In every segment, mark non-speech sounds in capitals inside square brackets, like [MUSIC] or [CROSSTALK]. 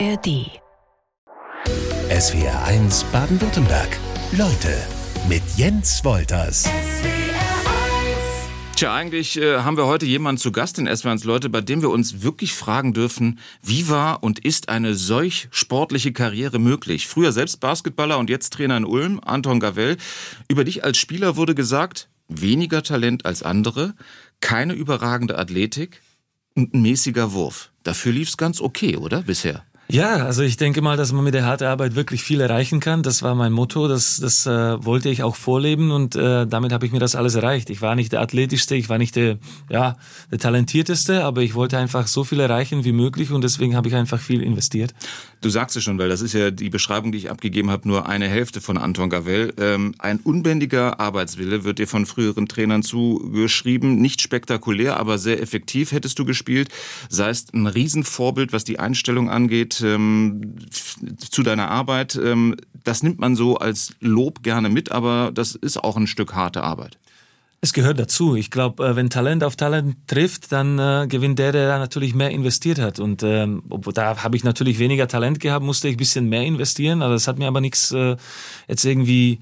ARD. SWR 1 Baden-Württemberg. Leute mit Jens Wolters. Tja, eigentlich äh, haben wir heute jemanden zu Gast in SWRs Leute, bei dem wir uns wirklich fragen dürfen, wie war und ist eine solch sportliche Karriere möglich? Früher selbst Basketballer und jetzt Trainer in Ulm, Anton Gavell. Über dich als Spieler wurde gesagt, weniger Talent als andere, keine überragende Athletik und ein mäßiger Wurf. Dafür lief's ganz okay, oder bisher? Ja, also ich denke mal, dass man mit der harten Arbeit wirklich viel erreichen kann. Das war mein Motto, das, das äh, wollte ich auch vorleben und äh, damit habe ich mir das alles erreicht. Ich war nicht der athletischste, ich war nicht der, ja, der talentierteste, aber ich wollte einfach so viel erreichen wie möglich und deswegen habe ich einfach viel investiert. Du sagst es schon, weil das ist ja die Beschreibung, die ich abgegeben habe, nur eine Hälfte von Anton Gavell. Ähm, ein unbändiger Arbeitswille wird dir von früheren Trainern zugeschrieben. Nicht spektakulär, aber sehr effektiv hättest du gespielt. Seist ein Riesenvorbild, was die Einstellung angeht ähm, zu deiner Arbeit. Ähm, das nimmt man so als Lob gerne mit, aber das ist auch ein Stück harte Arbeit. Es gehört dazu. Ich glaube, äh, wenn Talent auf Talent trifft, dann äh, gewinnt der, der natürlich mehr investiert hat. Und ähm, da habe ich natürlich weniger Talent gehabt, musste ich ein bisschen mehr investieren. Aber das hat mir aber nichts äh, jetzt irgendwie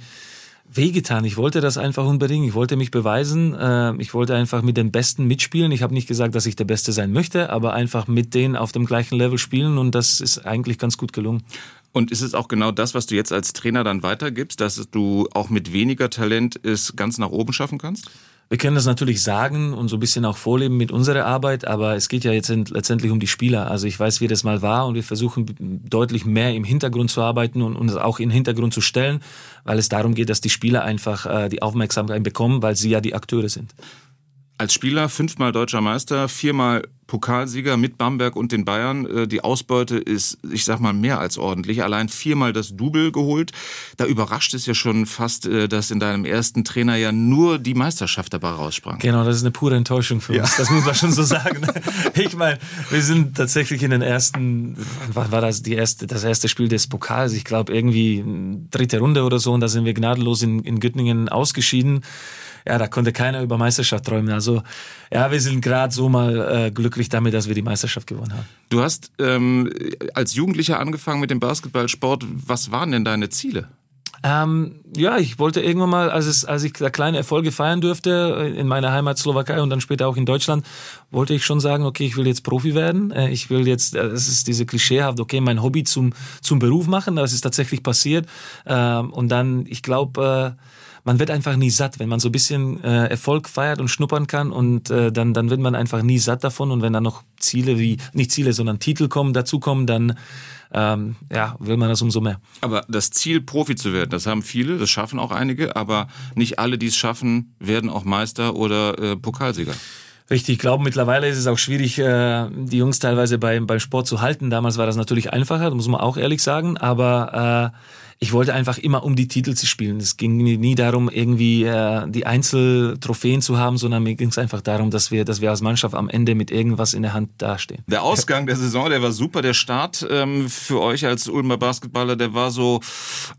wehgetan. Ich wollte das einfach unbedingt. Ich wollte mich beweisen. Äh, ich wollte einfach mit den Besten mitspielen. Ich habe nicht gesagt, dass ich der Beste sein möchte, aber einfach mit denen auf dem gleichen Level spielen. Und das ist eigentlich ganz gut gelungen. Und ist es auch genau das, was du jetzt als Trainer dann weitergibst, dass du auch mit weniger Talent es ganz nach oben schaffen kannst? Wir können das natürlich sagen und so ein bisschen auch vorleben mit unserer Arbeit, aber es geht ja jetzt letztendlich um die Spieler. Also ich weiß, wie das mal war und wir versuchen deutlich mehr im Hintergrund zu arbeiten und uns auch in den Hintergrund zu stellen, weil es darum geht, dass die Spieler einfach äh, die Aufmerksamkeit bekommen, weil sie ja die Akteure sind. Als Spieler fünfmal deutscher Meister, viermal Pokalsieger mit Bamberg und den Bayern. Äh, die Ausbeute ist, ich sag mal, mehr als ordentlich. Allein viermal das Double geholt. Da überrascht es ja schon fast, äh, dass in deinem ersten Trainer ja nur die Meisterschaft dabei raussprang. Genau, das ist eine pure Enttäuschung für uns. Ja. Das muss man schon so sagen. [LAUGHS] Ich meine, wir sind tatsächlich in den ersten, wann war das die erste, das erste Spiel des Pokals? Ich glaube irgendwie dritte Runde oder so und da sind wir gnadenlos in, in Göttingen ausgeschieden ja, da konnte keiner über Meisterschaft träumen. Also ja, wir sind gerade so mal äh, glücklich damit, dass wir die Meisterschaft gewonnen haben. Du hast ähm, als Jugendlicher angefangen mit dem Basketballsport. Was waren denn deine Ziele? Ähm, ja, ich wollte irgendwann mal, als, es, als ich da kleine Erfolge feiern dürfte äh, in meiner Heimat Slowakei und dann später auch in Deutschland, wollte ich schon sagen, okay, ich will jetzt Profi werden. Äh, ich will jetzt, äh, es ist diese klischeehaft, okay, mein Hobby zum, zum Beruf machen. Das ist tatsächlich passiert. Ähm, und dann, ich glaube, man wird einfach nie satt, wenn man so ein bisschen äh, Erfolg feiert und schnuppern kann und äh, dann, dann wird man einfach nie satt davon und wenn dann noch Ziele wie, nicht Ziele, sondern Titel kommen, dazukommen, dann ähm, ja, will man das umso mehr. Aber das Ziel, Profi zu werden, das haben viele, das schaffen auch einige, aber nicht alle, die es schaffen, werden auch Meister oder äh, Pokalsieger. Richtig, ich glaube, mittlerweile ist es auch schwierig, äh, die Jungs teilweise beim, beim Sport zu halten. Damals war das natürlich einfacher, muss man auch ehrlich sagen, aber äh, ich wollte einfach immer um die Titel zu spielen. Es ging nie darum, irgendwie äh, die Einzeltrophäen zu haben, sondern mir ging es einfach darum, dass wir, dass wir als Mannschaft am Ende mit irgendwas in der Hand dastehen. Der Ausgang der Saison, der war super. Der Start ähm, für euch als Ulmer Basketballer, der war so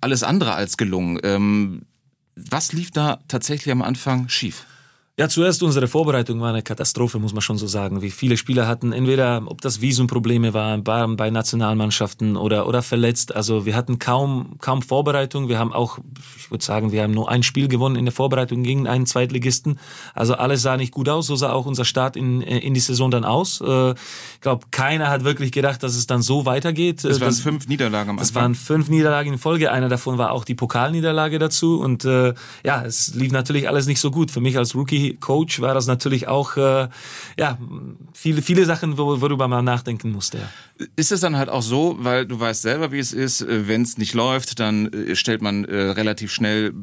alles andere als gelungen. Ähm, was lief da tatsächlich am Anfang schief? Ja, zuerst unsere Vorbereitung war eine Katastrophe, muss man schon so sagen. Wie viele Spieler hatten entweder, ob das Visumprobleme waren bei, bei Nationalmannschaften oder, oder verletzt. Also wir hatten kaum, kaum Vorbereitung. Wir haben auch, ich würde sagen, wir haben nur ein Spiel gewonnen in der Vorbereitung gegen einen Zweitligisten. Also alles sah nicht gut aus. So sah auch unser Start in, in die Saison dann aus. Äh, ich glaube, keiner hat wirklich gedacht, dass es dann so weitergeht. Es waren das, fünf Niederlagen am Anfang. Es waren fünf Niederlagen in Folge. Einer davon war auch die Pokalniederlage dazu. Und äh, ja, es lief natürlich alles nicht so gut. Für mich als Rookie Coach war das natürlich auch äh, ja viele viele Sachen, worüber man nachdenken musste. Ja. Ist es dann halt auch so, weil du weißt selber, wie es ist, äh, wenn es nicht läuft, dann äh, stellt man äh, relativ schnell,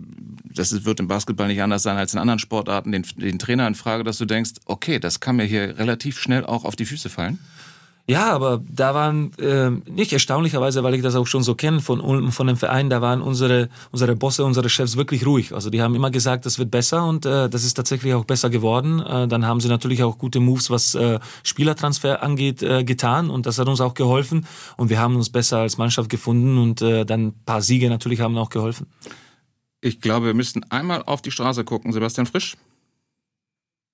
das wird im Basketball nicht anders sein als in anderen Sportarten, den, den Trainer in Frage, dass du denkst, okay, das kann mir hier relativ schnell auch auf die Füße fallen. Ja, aber da waren äh, nicht erstaunlicherweise, weil ich das auch schon so kenne von von dem Verein, da waren unsere unsere Bosse, unsere Chefs wirklich ruhig. Also die haben immer gesagt, das wird besser und äh, das ist tatsächlich auch besser geworden. Äh, dann haben sie natürlich auch gute Moves, was äh, Spielertransfer angeht, äh, getan und das hat uns auch geholfen und wir haben uns besser als Mannschaft gefunden und äh, dann ein paar Siege natürlich haben auch geholfen. Ich glaube, wir müssten einmal auf die Straße gucken, Sebastian Frisch.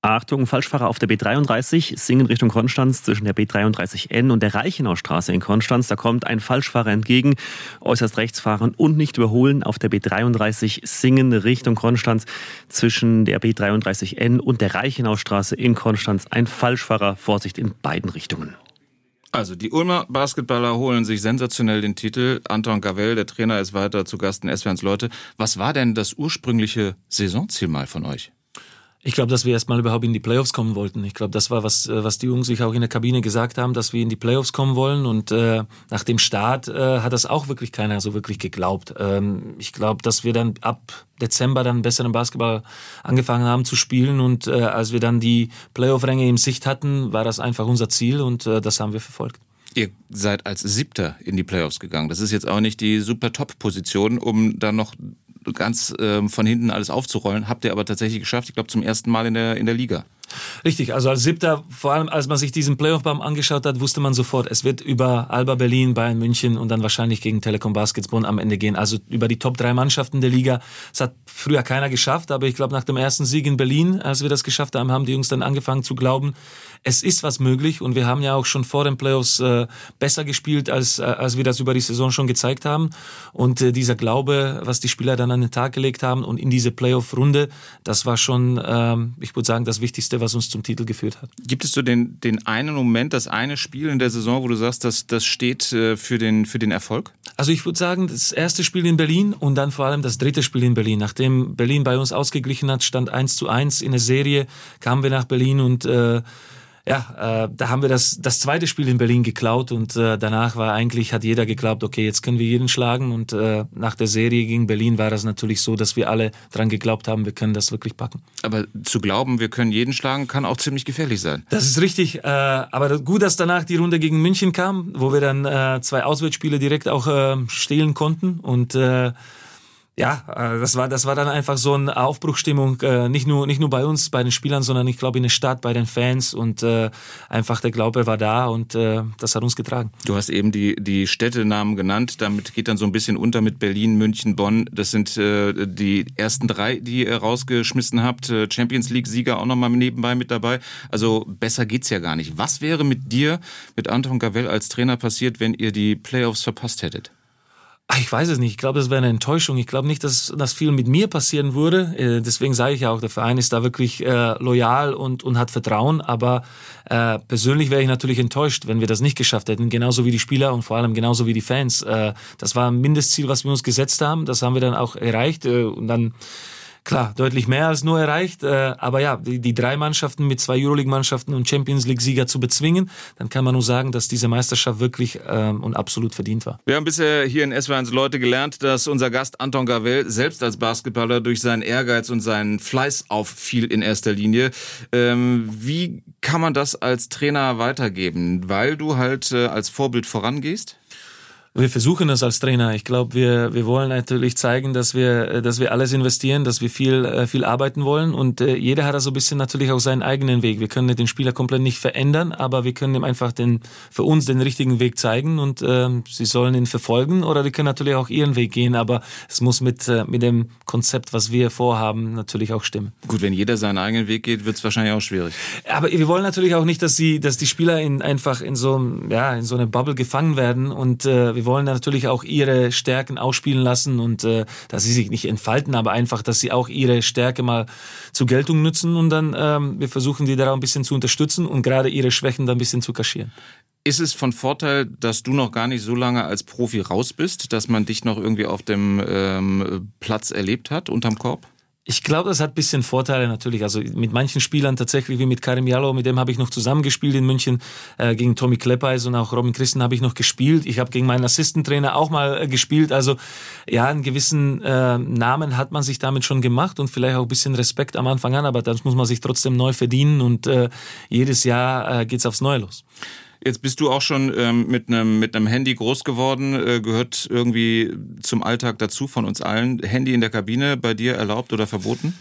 Achtung, Falschfahrer auf der B33, Singen Richtung Konstanz zwischen der B33N und der Reichenaustraße in Konstanz. Da kommt ein Falschfahrer entgegen, äußerst rechts fahren und nicht überholen auf der B33 Singen Richtung Konstanz zwischen der B33N und der Reichenaustraße in Konstanz. Ein Falschfahrer, Vorsicht in beiden Richtungen. Also die Ulmer Basketballer holen sich sensationell den Titel. Anton Gavel, der Trainer, ist weiter zu Gast in SWRs Leute. Was war denn das ursprüngliche Saisonziel mal von euch? Ich glaube, dass wir erstmal überhaupt in die Playoffs kommen wollten. Ich glaube, das war was, äh, was die Jungs sich auch in der Kabine gesagt haben, dass wir in die Playoffs kommen wollen. Und äh, nach dem Start äh, hat das auch wirklich keiner so wirklich geglaubt. Ähm, ich glaube, dass wir dann ab Dezember dann besseren Basketball angefangen haben zu spielen. Und äh, als wir dann die Playoff-Ränge im Sicht hatten, war das einfach unser Ziel und äh, das haben wir verfolgt. Ihr seid als Siebter in die Playoffs gegangen. Das ist jetzt auch nicht die super Top-Position, um dann noch ganz äh, von hinten alles aufzurollen. Habt ihr aber tatsächlich geschafft, ich glaube zum ersten Mal in der, in der Liga. Richtig, also als Siebter, vor allem als man sich diesen Playoff-Baum angeschaut hat, wusste man sofort, es wird über Alba Berlin, Bayern München und dann wahrscheinlich gegen Telekom Basketball am Ende gehen. Also über die Top drei Mannschaften der Liga. Das hat früher keiner geschafft, aber ich glaube, nach dem ersten Sieg in Berlin, als wir das geschafft haben, haben die Jungs dann angefangen zu glauben, es ist was möglich und wir haben ja auch schon vor den Playoffs äh, besser gespielt, als, äh, als wir das über die Saison schon gezeigt haben. Und äh, dieser Glaube, was die Spieler dann an den Tag gelegt haben und in diese Playoff-Runde, das war schon, ähm, ich würde sagen, das Wichtigste, was uns zum Titel geführt hat. Gibt es so den, den einen Moment, das eine Spiel in der Saison, wo du sagst, dass das steht äh, für, den, für den Erfolg? Also ich würde sagen, das erste Spiel in Berlin und dann vor allem das dritte Spiel in Berlin. Nachdem Berlin bei uns ausgeglichen hat, stand 1 zu 1 in der Serie, kamen wir nach Berlin und äh, ja, äh, da haben wir das, das zweite Spiel in Berlin geklaut und äh, danach war eigentlich, hat jeder geglaubt, okay, jetzt können wir jeden schlagen und äh, nach der Serie gegen Berlin war das natürlich so, dass wir alle dran geglaubt haben, wir können das wirklich packen. Aber zu glauben, wir können jeden schlagen, kann auch ziemlich gefährlich sein. Das ist richtig, äh, aber gut, dass danach die Runde gegen München kam, wo wir dann äh, zwei Auswärtsspiele direkt auch äh, stehlen konnten und äh, ja, äh, das war, das war dann einfach so eine Aufbruchstimmung, äh, nicht nur, nicht nur bei uns, bei den Spielern, sondern ich glaube in der Stadt, bei den Fans und äh, einfach der Glaube war da und äh, das hat uns getragen. Du hast eben die, die Städtenamen genannt, damit geht dann so ein bisschen unter mit Berlin, München, Bonn. Das sind äh, die ersten drei, die ihr rausgeschmissen habt. Äh, Champions League-Sieger auch nochmal nebenbei mit dabei. Also besser geht's ja gar nicht. Was wäre mit dir, mit Anton Gavel als Trainer passiert, wenn ihr die Playoffs verpasst hättet? Ich weiß es nicht. Ich glaube, das wäre eine Enttäuschung. Ich glaube nicht, dass das viel mit mir passieren würde. Äh, deswegen sage ich ja auch, der Verein ist da wirklich äh, loyal und, und hat Vertrauen. Aber äh, persönlich wäre ich natürlich enttäuscht, wenn wir das nicht geschafft hätten. Genauso wie die Spieler und vor allem genauso wie die Fans. Äh, das war ein Mindestziel, was wir uns gesetzt haben. Das haben wir dann auch erreicht. Äh, und dann klar, deutlich mehr als nur erreicht. Äh, aber ja, die, die drei Mannschaften mit zwei Euroleague-Mannschaften und Champions League-Sieger zu bezwingen, dann kann man nur sagen, dass diese Meisterschaft wirklich ähm, und absolut verdient war. Wir haben bisher hier in S1 Leute gelernt, dass unser Gast Anton Gavel selbst als Basketballer durch seinen Ehrgeiz und seinen Fleiß auffiel in erster Linie. Ähm, wie kann man das als Trainer weitergeben? Weil du halt äh, als Vorbild vorangehst? Wir versuchen es als Trainer. Ich glaube, wir, wir wollen natürlich zeigen, dass wir, äh, dass wir alles investieren, dass wir viel, äh, viel arbeiten wollen. Und äh, jeder hat da so ein bisschen natürlich auch seinen eigenen Weg. Wir können den Spieler komplett nicht verändern, aber wir können ihm einfach den, für uns den richtigen Weg zeigen und äh, sie sollen ihn verfolgen oder die können natürlich auch ihren Weg gehen, aber es muss mit, äh, mit dem Konzept, was wir vorhaben, natürlich auch stimmen. Gut, wenn jeder seinen eigenen Weg geht, wird es wahrscheinlich auch schwierig. Aber wir wollen natürlich auch nicht, dass, sie, dass die Spieler in, einfach in so, ja, in so eine Bubble gefangen werden und äh, wir wollen natürlich auch ihre Stärken ausspielen lassen und äh, dass sie sich nicht entfalten, aber einfach, dass sie auch ihre Stärke mal zur Geltung nutzen und dann ähm, wir versuchen die da ein bisschen zu unterstützen und gerade ihre Schwächen da ein bisschen zu kaschieren. Ist es von Vorteil, dass du noch gar nicht so lange als Profi raus bist, dass man dich noch irgendwie auf dem ähm, Platz erlebt hat, unterm Korb? Ich glaube, das hat bisschen Vorteile natürlich. Also mit manchen Spielern tatsächlich, wie mit Karim Jallo, mit dem habe ich noch zusammengespielt in München. Äh, gegen Tommy Kleppeis und auch Robin Christen habe ich noch gespielt. Ich habe gegen meinen Assistentrainer auch mal äh, gespielt. Also ja, einen gewissen äh, Namen hat man sich damit schon gemacht und vielleicht auch ein bisschen Respekt am Anfang an, aber das muss man sich trotzdem neu verdienen und äh, jedes Jahr äh, geht's aufs Neue los. Jetzt bist du auch schon ähm, mit einem mit einem Handy groß geworden, äh, gehört irgendwie zum Alltag dazu von uns allen. Handy in der Kabine bei dir erlaubt oder verboten?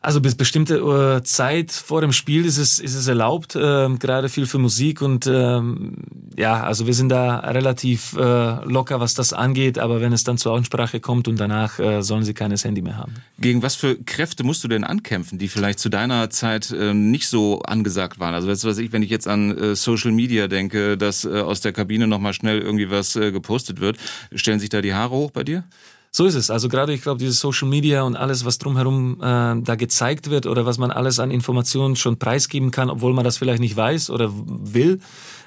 Also bis bestimmte äh, Zeit vor dem Spiel ist es, ist es erlaubt, äh, gerade viel für Musik und ähm, ja, also wir sind da relativ äh, locker, was das angeht, aber wenn es dann zur Aussprache kommt und danach äh, sollen sie keines Handy mehr haben. Gegen was für Kräfte musst du denn ankämpfen, die vielleicht zu deiner Zeit äh, nicht so angesagt waren? Also weißt du was ich, wenn ich jetzt an äh, Social Media denke, dass äh, aus der Kabine nochmal schnell irgendwie was äh, gepostet wird, stellen sich da die Haare hoch bei dir? So ist es. Also gerade ich glaube, dieses Social Media und alles, was drumherum äh, da gezeigt wird oder was man alles an Informationen schon preisgeben kann, obwohl man das vielleicht nicht weiß oder will,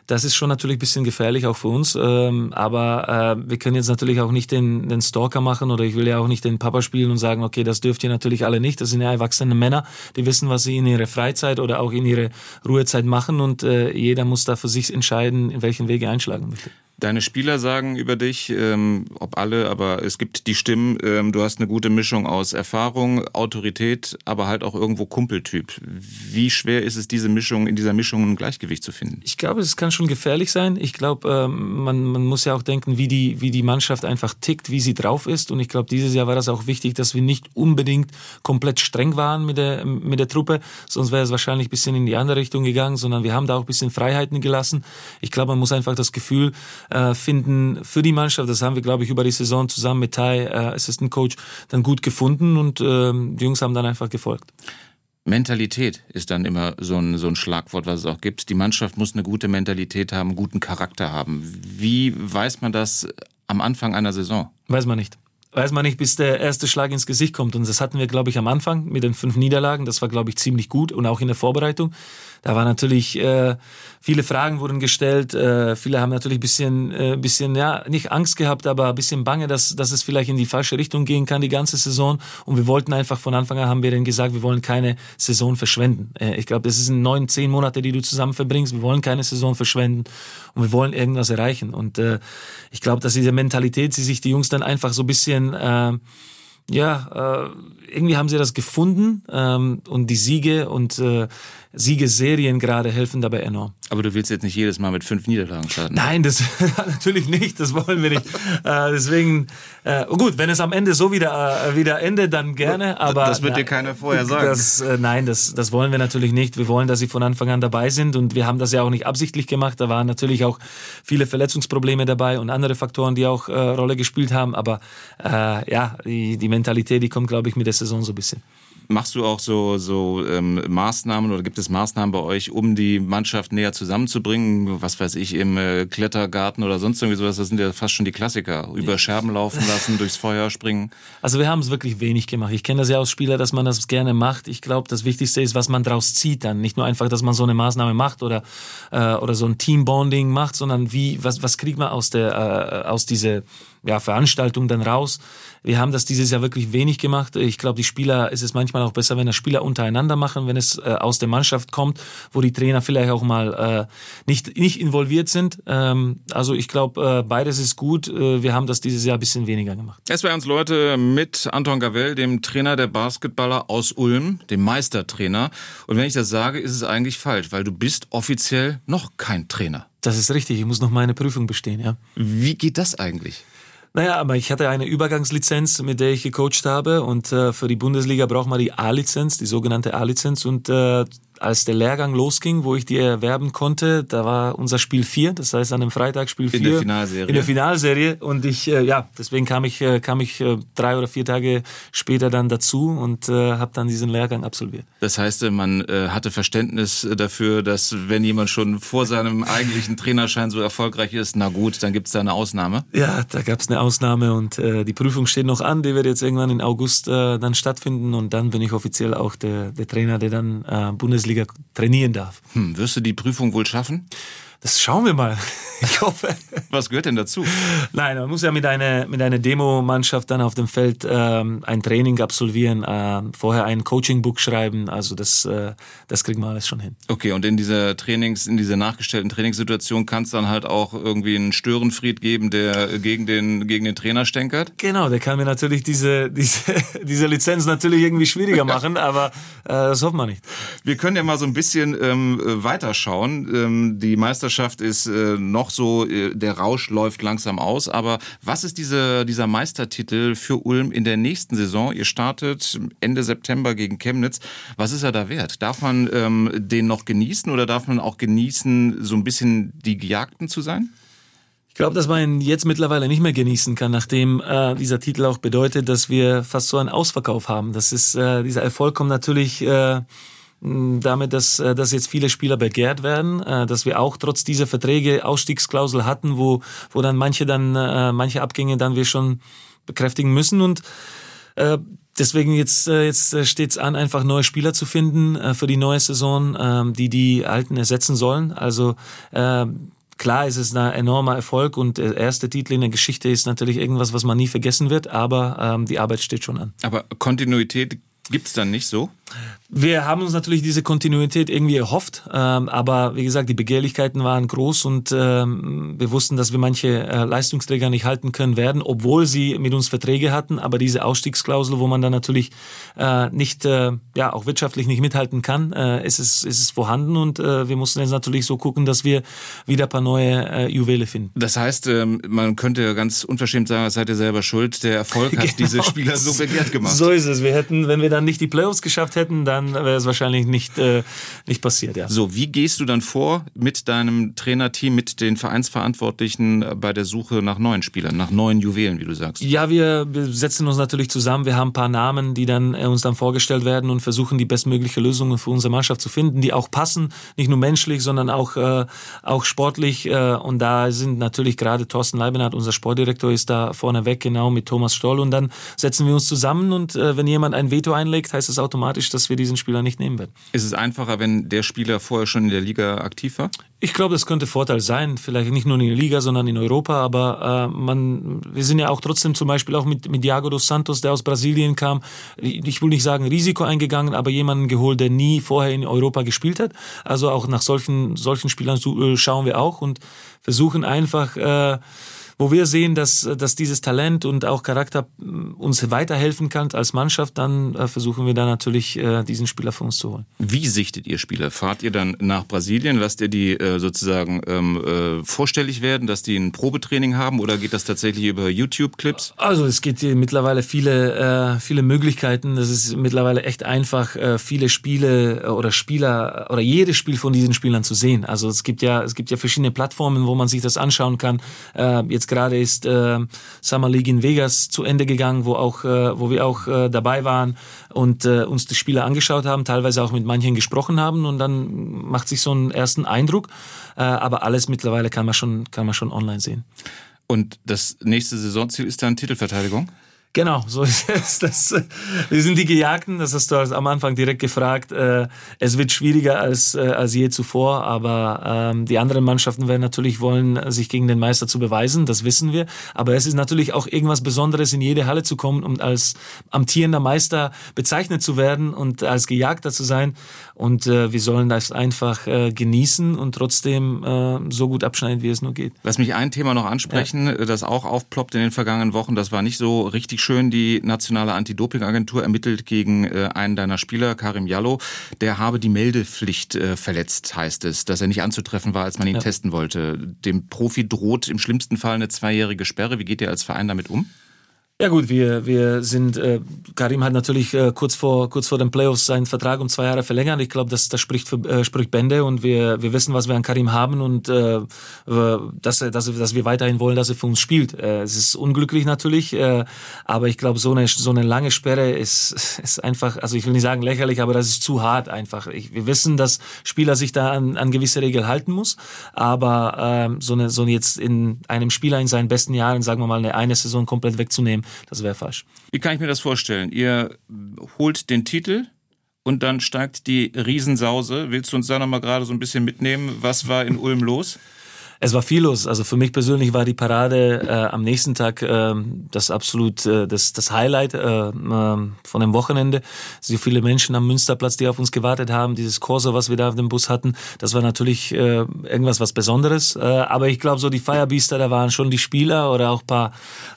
das ist schon natürlich ein bisschen gefährlich auch für uns. Ähm, aber äh, wir können jetzt natürlich auch nicht den, den Stalker machen oder ich will ja auch nicht den Papa spielen und sagen, okay, das dürft ihr natürlich alle nicht. Das sind ja erwachsene Männer, die wissen, was sie in ihrer Freizeit oder auch in ihrer Ruhezeit machen und äh, jeder muss da für sich entscheiden, in welchen Weg er einschlagen möchte. Deine Spieler sagen über dich, ähm, ob alle, aber es gibt die Stimmen, ähm, du hast eine gute Mischung aus Erfahrung, Autorität, aber halt auch irgendwo Kumpeltyp. Wie schwer ist es, diese Mischung, in dieser Mischung ein Gleichgewicht zu finden? Ich glaube, es kann schon gefährlich sein. Ich glaube, ähm, man, man muss ja auch denken, wie die, wie die Mannschaft einfach tickt, wie sie drauf ist. Und ich glaube, dieses Jahr war das auch wichtig, dass wir nicht unbedingt komplett streng waren mit der, mit der Truppe, sonst wäre es wahrscheinlich ein bisschen in die andere Richtung gegangen, sondern wir haben da auch ein bisschen Freiheiten gelassen. Ich glaube, man muss einfach das Gefühl äh, finden für die Mannschaft. Das haben wir, glaube ich, über die Saison zusammen mit Tai, äh, Assistant Coach, dann gut gefunden und äh, die Jungs haben dann einfach gefolgt. Mentalität ist dann immer so ein, so ein Schlagwort, was es auch gibt. Die Mannschaft muss eine gute Mentalität haben, einen guten Charakter haben. Wie weiß man das am Anfang einer Saison? Weiß man nicht weiß man nicht, bis der erste Schlag ins Gesicht kommt. Und das hatten wir, glaube ich, am Anfang mit den fünf Niederlagen. Das war, glaube ich, ziemlich gut und auch in der Vorbereitung. Da war natürlich äh, viele Fragen wurden gestellt. Äh, viele haben natürlich bisschen, äh, bisschen ja nicht Angst gehabt, aber ein bisschen Bange, dass, dass es vielleicht in die falsche Richtung gehen kann die ganze Saison. Und wir wollten einfach von Anfang an haben wir denen gesagt, wir wollen keine Saison verschwenden. Äh, ich glaube, das sind neun, zehn Monate, die du zusammen verbringst. Wir wollen keine Saison verschwenden und wir wollen irgendwas erreichen. Und äh, ich glaube, dass diese Mentalität, sie sich die Jungs dann einfach so ein bisschen äh, ja, äh, irgendwie haben sie das gefunden ähm, und die Siege und äh, Siegeserien gerade helfen dabei enorm. Aber du willst jetzt nicht jedes Mal mit fünf Niederlagen starten? Nein, das [LAUGHS] natürlich nicht. Das wollen wir nicht. [LAUGHS] äh, deswegen, äh, gut, wenn es am Ende so wieder äh, wieder endet, dann gerne. Aber das wird na, dir keiner vorher sagen. Das, äh, nein, das das wollen wir natürlich nicht. Wir wollen, dass sie von Anfang an dabei sind und wir haben das ja auch nicht absichtlich gemacht. Da waren natürlich auch viele Verletzungsprobleme dabei und andere Faktoren, die auch äh, Rolle gespielt haben. Aber äh, ja, die, die Mentalität, die kommt, glaube ich, mit der Saison so ein bisschen. Machst du auch so, so ähm, Maßnahmen oder gibt es Maßnahmen bei euch, um die Mannschaft näher zusammenzubringen? Was weiß ich, im äh, Klettergarten oder sonst irgendwie sowas? Das sind ja fast schon die Klassiker. Über Scherben laufen lassen, durchs Feuer springen. Also wir haben es wirklich wenig gemacht. Ich kenne das ja aus Spieler, dass man das gerne macht. Ich glaube, das Wichtigste ist, was man daraus zieht dann. Nicht nur einfach, dass man so eine Maßnahme macht oder, äh, oder so ein Teambonding macht, sondern wie, was, was kriegt man aus der, äh, aus dieser ja, Veranstaltung dann raus. Wir haben das dieses Jahr wirklich wenig gemacht. Ich glaube, die Spieler, es ist manchmal auch besser, wenn das Spieler untereinander machen, wenn es äh, aus der Mannschaft kommt, wo die Trainer vielleicht auch mal äh, nicht, nicht involviert sind. Ähm, also ich glaube, äh, beides ist gut. Äh, wir haben das dieses Jahr ein bisschen weniger gemacht. Es war uns Leute mit Anton Gavell, dem Trainer der Basketballer aus Ulm, dem Meistertrainer. Und wenn ich das sage, ist es eigentlich falsch, weil du bist offiziell noch kein Trainer. Das ist richtig. Ich muss noch meine Prüfung bestehen, ja. Wie geht das eigentlich? Naja, aber ich hatte eine Übergangslizenz, mit der ich gecoacht habe. Und äh, für die Bundesliga braucht man die A-Lizenz, die sogenannte A-Lizenz. Und äh, als der Lehrgang losging, wo ich die erwerben konnte, da war unser Spiel 4, das heißt an einem Freitag Spiel 4. In der Finalserie. In der Finalserie. Und ich, äh, ja, deswegen kam ich, äh, kam ich äh, drei oder vier Tage später dann dazu und äh, habe dann diesen Lehrgang absolviert. Das heißt, man äh, hatte Verständnis dafür, dass wenn jemand schon vor seinem eigentlichen Trainerschein so erfolgreich ist, na gut, dann gibt's da eine Ausnahme. Ja, da gab's eine Ausnahme und äh, die Prüfung steht noch an, die wird jetzt irgendwann in August äh, dann stattfinden und dann bin ich offiziell auch der, der Trainer, der dann äh, Bundesliga Bundesliga trainieren darf. Hm, wirst du die Prüfung wohl schaffen? Das schauen wir mal. [LAUGHS] Ich hoffe. Was gehört denn dazu? Nein, man muss ja mit einer, mit einer Demo-Mannschaft dann auf dem Feld ähm, ein Training absolvieren, äh, vorher ein Coaching-Book schreiben. Also das, äh, das kriegen wir alles schon hin. Okay, und in dieser Trainings, in dieser nachgestellten Trainingssituation kann es dann halt auch irgendwie einen Störenfried geben, der gegen den, gegen den Trainer stänkert? Genau, der kann mir natürlich diese, diese, [LAUGHS] diese Lizenz natürlich irgendwie schwieriger [LAUGHS] machen, aber äh, das hoffen wir nicht. Wir können ja mal so ein bisschen ähm, weiterschauen. Ähm, die Meisterschaft ist äh, noch so, äh, der Rausch läuft langsam aus. Aber was ist diese, dieser Meistertitel für Ulm in der nächsten Saison? Ihr startet Ende September gegen Chemnitz. Was ist er da wert? Darf man ähm, den noch genießen oder darf man auch genießen, so ein bisschen die Gejagten zu sein? Ich glaube, dass man ihn jetzt mittlerweile nicht mehr genießen kann, nachdem äh, dieser Titel auch bedeutet, dass wir fast so einen Ausverkauf haben. Das ist äh, dieser Erfolg kommt natürlich äh, damit, dass, äh, dass jetzt viele Spieler begehrt werden, äh, dass wir auch trotz dieser Verträge Ausstiegsklausel hatten, wo, wo dann manche dann, äh, manche Abgänge dann wir schon bekräftigen müssen und äh, Deswegen jetzt, jetzt steht es an, einfach neue Spieler zu finden für die neue Saison, ähm, die die alten ersetzen sollen. Also äh, klar ist es ein enormer Erfolg und der erste Titel in der Geschichte ist natürlich irgendwas, was man nie vergessen wird, aber ähm, die Arbeit steht schon an. Aber Kontinuität gibt's dann nicht so? Wir haben uns natürlich diese Kontinuität irgendwie erhofft, ähm, aber wie gesagt, die Begehrlichkeiten waren groß und ähm, wir wussten, dass wir manche äh, Leistungsträger nicht halten können werden, obwohl sie mit uns Verträge hatten. Aber diese Ausstiegsklausel, wo man dann natürlich äh, nicht, äh, ja, auch wirtschaftlich nicht mithalten kann, äh, ist, es, ist es vorhanden und äh, wir mussten jetzt natürlich so gucken, dass wir wieder ein paar neue äh, Juwele finden. Das heißt, ähm, man könnte ganz unverschämt sagen, seid ihr selber schuld. Der Erfolg hat [LAUGHS] genau. diese Spieler so begehrt gemacht. So ist es. Wir hätten, wenn wir dann nicht die Playoffs geschafft hätten, dann dann wäre es wahrscheinlich nicht, äh, nicht passiert. Ja. So, wie gehst du dann vor mit deinem Trainerteam, mit den Vereinsverantwortlichen bei der Suche nach neuen Spielern, nach neuen Juwelen, wie du sagst? Ja, wir, setzen uns natürlich zusammen. Wir haben ein paar Namen, die dann äh, uns dann vorgestellt werden und versuchen, die bestmögliche Lösungen für unsere Mannschaft zu finden, die auch passen, nicht nur menschlich, sondern auch, äh, auch sportlich. Äh, und da sind natürlich gerade Thorsten Leibenhardt, unser Sportdirektor, ist da vorne weg, genau mit Thomas Stoll. Und dann setzen wir uns zusammen und äh, wenn jemand ein Veto einlegt, heißt es automatisch, dass wir diesen Spieler nicht nehmen werden. Ist es einfacher, wenn der Spieler vorher schon in der Liga aktiv war? Ich glaube, das könnte Vorteil sein. Vielleicht nicht nur in der Liga, sondern in Europa. Aber äh, man, wir sind ja auch trotzdem zum Beispiel auch mit, mit Diago dos Santos, der aus Brasilien kam. Ich will nicht sagen Risiko eingegangen, aber jemanden geholt, der nie vorher in Europa gespielt hat. Also auch nach solchen, solchen Spielern äh, schauen wir auch und versuchen einfach, äh, wo wir sehen, dass, dass dieses Talent und auch Charakter äh, uns weiterhelfen kann als Mannschaft, dann äh, versuchen wir da natürlich äh, diesen Spieler für uns zu holen. Wie sichtet ihr Spieler? Fahrt ihr dann nach Brasilien? Lasst ihr die äh, sozusagen ähm, äh, vorstellig werden, dass die ein Probetraining haben oder geht das tatsächlich über YouTube-Clips? Also es gibt hier mittlerweile viele, äh, viele Möglichkeiten. Das ist mittlerweile echt einfach, äh, viele Spiele oder Spieler oder jedes Spiel von diesen Spielern zu sehen. Also es gibt ja, es gibt ja verschiedene Plattformen, wo man sich das anschauen kann. Äh, jetzt gerade ist äh, Summer League in Vegas zu Ende gegangen, wo auch, äh, wo wir auch äh, dabei waren und äh, uns die Spieler angeschaut haben, teilweise auch mit manchen gesprochen haben und dann macht sich so einen ersten Eindruck. Äh, aber alles mittlerweile kann man schon, kann man schon online sehen. Und das nächste Saisonziel ist dann Titelverteidigung? Genau, so [LAUGHS] ist es. Das, wir sind die Gejagten, das hast du am Anfang direkt gefragt. Äh, es wird schwieriger als, äh, als je zuvor, aber ähm, die anderen Mannschaften werden natürlich wollen, sich gegen den Meister zu beweisen, das wissen wir. Aber es ist natürlich auch irgendwas Besonderes, in jede Halle zu kommen, um als amtierender Meister bezeichnet zu werden und als Gejagter zu sein. Und äh, wir sollen das einfach genießen und trotzdem so gut abschneiden, wie es nur geht. Lass mich ein Thema noch ansprechen, ja. das auch aufploppt in den vergangenen Wochen. Das war nicht so richtig schön, die nationale Anti-Doping-Agentur ermittelt gegen äh, einen deiner Spieler, Karim Jallo. Der habe die Meldepflicht äh, verletzt, heißt es, dass er nicht anzutreffen war, als man ihn ja. testen wollte. Dem Profi droht im schlimmsten Fall eine zweijährige Sperre. Wie geht ihr als Verein damit um? Ja gut, wir, wir sind, äh, Karim hat natürlich äh, kurz vor kurz vor den Playoffs seinen Vertrag um zwei Jahre verlängert. Ich glaube, das, das spricht für äh, spricht Bände und wir, wir wissen, was wir an Karim haben und äh, dass, dass, dass wir weiterhin wollen, dass er für uns spielt. Äh, es ist unglücklich natürlich, äh, aber ich glaube, so eine, so eine lange Sperre ist, [LAUGHS] ist einfach, also ich will nicht sagen lächerlich, aber das ist zu hart einfach. Ich, wir wissen, dass Spieler sich da an, an gewisse Regeln halten muss, aber äh, so, eine, so jetzt in einem Spieler in seinen besten Jahren, sagen wir mal, eine, eine Saison komplett wegzunehmen, das wäre falsch. Wie kann ich mir das vorstellen? Ihr holt den Titel und dann steigt die Riesensause. Willst du uns da nochmal gerade so ein bisschen mitnehmen? Was war in Ulm los? Es war viel los. Also für mich persönlich war die Parade äh, am nächsten Tag äh, das absolut äh, das, das Highlight äh, äh, von dem Wochenende. So viele Menschen am Münsterplatz, die auf uns gewartet haben, dieses Corso, was wir da auf dem Bus hatten, das war natürlich äh, irgendwas was Besonderes. Äh, aber ich glaube, so die Firebeaster, da waren schon die Spieler oder auch paar,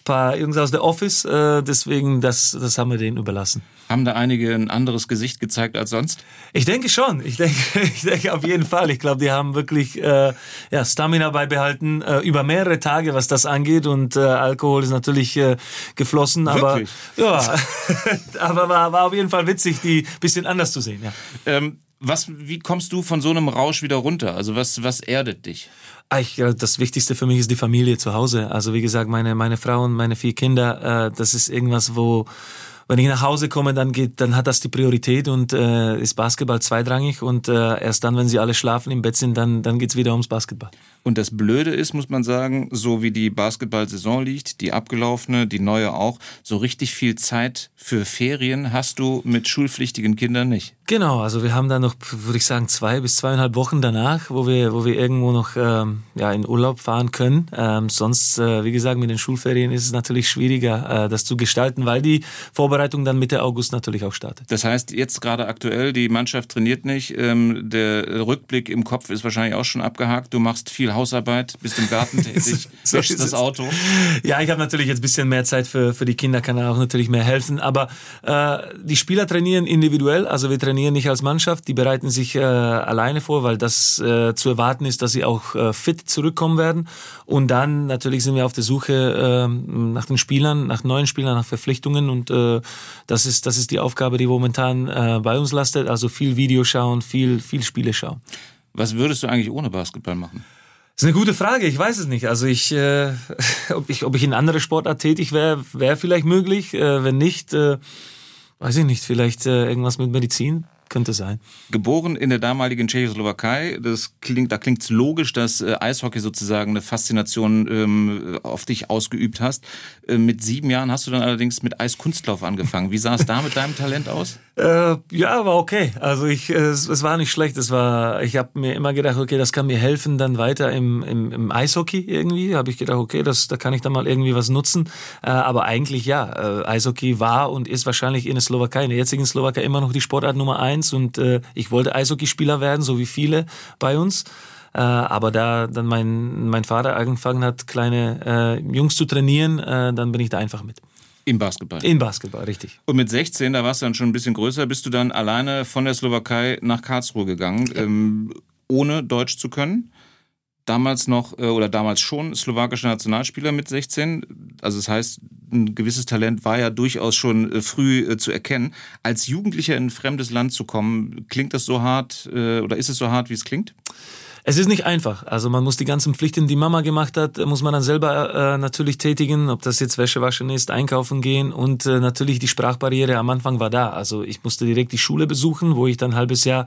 paar Jungs aus der Office. Äh, deswegen, das, das haben wir denen überlassen. Haben da einige ein anderes Gesicht gezeigt als sonst? Ich denke schon. Ich denke, [LAUGHS] ich denke auf jeden Fall. Ich glaube, die haben wirklich äh, ja, Stamina beibehalten äh, über mehrere Tage, was das angeht. Und äh, Alkohol ist natürlich äh, geflossen. Wirklich? Aber ja, [LAUGHS] aber war, war auf jeden Fall witzig, die bisschen anders zu sehen. Ja. Ähm, was, wie kommst du von so einem Rausch wieder runter? Also was, was erdet dich? Ah, ich, das Wichtigste für mich ist die Familie zu Hause. Also wie gesagt, meine, meine Frau und meine vier Kinder, äh, das ist irgendwas, wo wenn ich nach Hause komme, dann geht, dann hat das die Priorität und äh, ist Basketball zweitrangig und äh, erst dann, wenn sie alle schlafen im Bett sind, dann dann geht's wieder ums Basketball. Und das Blöde ist, muss man sagen, so wie die Basketball-Saison liegt, die abgelaufene, die neue auch, so richtig viel Zeit für Ferien hast du mit schulpflichtigen Kindern nicht. Genau, also wir haben da noch, würde ich sagen, zwei bis zweieinhalb Wochen danach, wo wir, wo wir irgendwo noch ähm, ja, in Urlaub fahren können. Ähm, sonst, äh, wie gesagt, mit den Schulferien ist es natürlich schwieriger, äh, das zu gestalten, weil die Vorbereitung dann Mitte August natürlich auch startet. Das heißt, jetzt gerade aktuell, die Mannschaft trainiert nicht, ähm, der Rückblick im Kopf ist wahrscheinlich auch schon abgehakt. Du machst viel Hausarbeit, bist im Garten [LAUGHS] tätig, so wäschst das Auto. Ja, ich habe natürlich jetzt ein bisschen mehr Zeit für, für die Kinder, kann auch natürlich mehr helfen. Aber äh, die Spieler trainieren individuell, also wir trainieren nicht als Mannschaft, die bereiten sich äh, alleine vor, weil das äh, zu erwarten ist, dass sie auch äh, fit zurückkommen werden. Und dann natürlich sind wir auf der Suche äh, nach den Spielern, nach neuen Spielern, nach Verpflichtungen und äh, das ist das ist die Aufgabe, die momentan äh, bei uns lastet. Also viel Video schauen, viel viel Spiele schauen. Was würdest du eigentlich ohne Basketball machen? Das ist eine gute Frage, ich weiß es nicht. Also ich, äh, [LAUGHS] ob ich, ob ich in andere Sportart tätig wäre, wäre vielleicht möglich. Äh, wenn nicht, äh, weiß ich nicht, vielleicht äh, irgendwas mit Medizin könnte sein. Geboren in der damaligen Tschechoslowakei, das klingt, da klingt es logisch, dass äh, Eishockey sozusagen eine Faszination ähm, auf dich ausgeübt hast. Äh, mit sieben Jahren hast du dann allerdings mit Eiskunstlauf angefangen. Wie sah es da mit deinem Talent aus? Äh, ja, war okay. Also ich, äh, es, es war nicht schlecht. Es war, ich habe mir immer gedacht, okay, das kann mir helfen, dann weiter im, im, im Eishockey irgendwie. Habe ich gedacht, okay, das, da kann ich dann mal irgendwie was nutzen. Äh, aber eigentlich ja, äh, Eishockey war und ist wahrscheinlich in der Slowakei, in der jetzigen Slowakei immer noch die Sportart Nummer eins. Und äh, ich wollte Eishockeyspieler werden, so wie viele bei uns. Äh, aber da dann mein, mein Vater angefangen hat, kleine äh, Jungs zu trainieren, äh, dann bin ich da einfach mit. Im Basketball. In Basketball, richtig. Und mit 16, da warst du dann schon ein bisschen größer, bist du dann alleine von der Slowakei nach Karlsruhe gegangen, ja. ähm, ohne Deutsch zu können. Damals noch äh, oder damals schon slowakischer Nationalspieler mit 16. Also das heißt, ein gewisses Talent war ja durchaus schon äh, früh äh, zu erkennen. Als Jugendlicher in ein fremdes Land zu kommen, klingt das so hart oder ist es so hart, wie es klingt? Es ist nicht einfach. Also man muss die ganzen Pflichten, die Mama gemacht hat, muss man dann selber äh, natürlich tätigen. Ob das jetzt Wäsche waschen ist, einkaufen gehen und äh, natürlich die Sprachbarriere am Anfang war da. Also ich musste direkt die Schule besuchen, wo ich dann ein halbes Jahr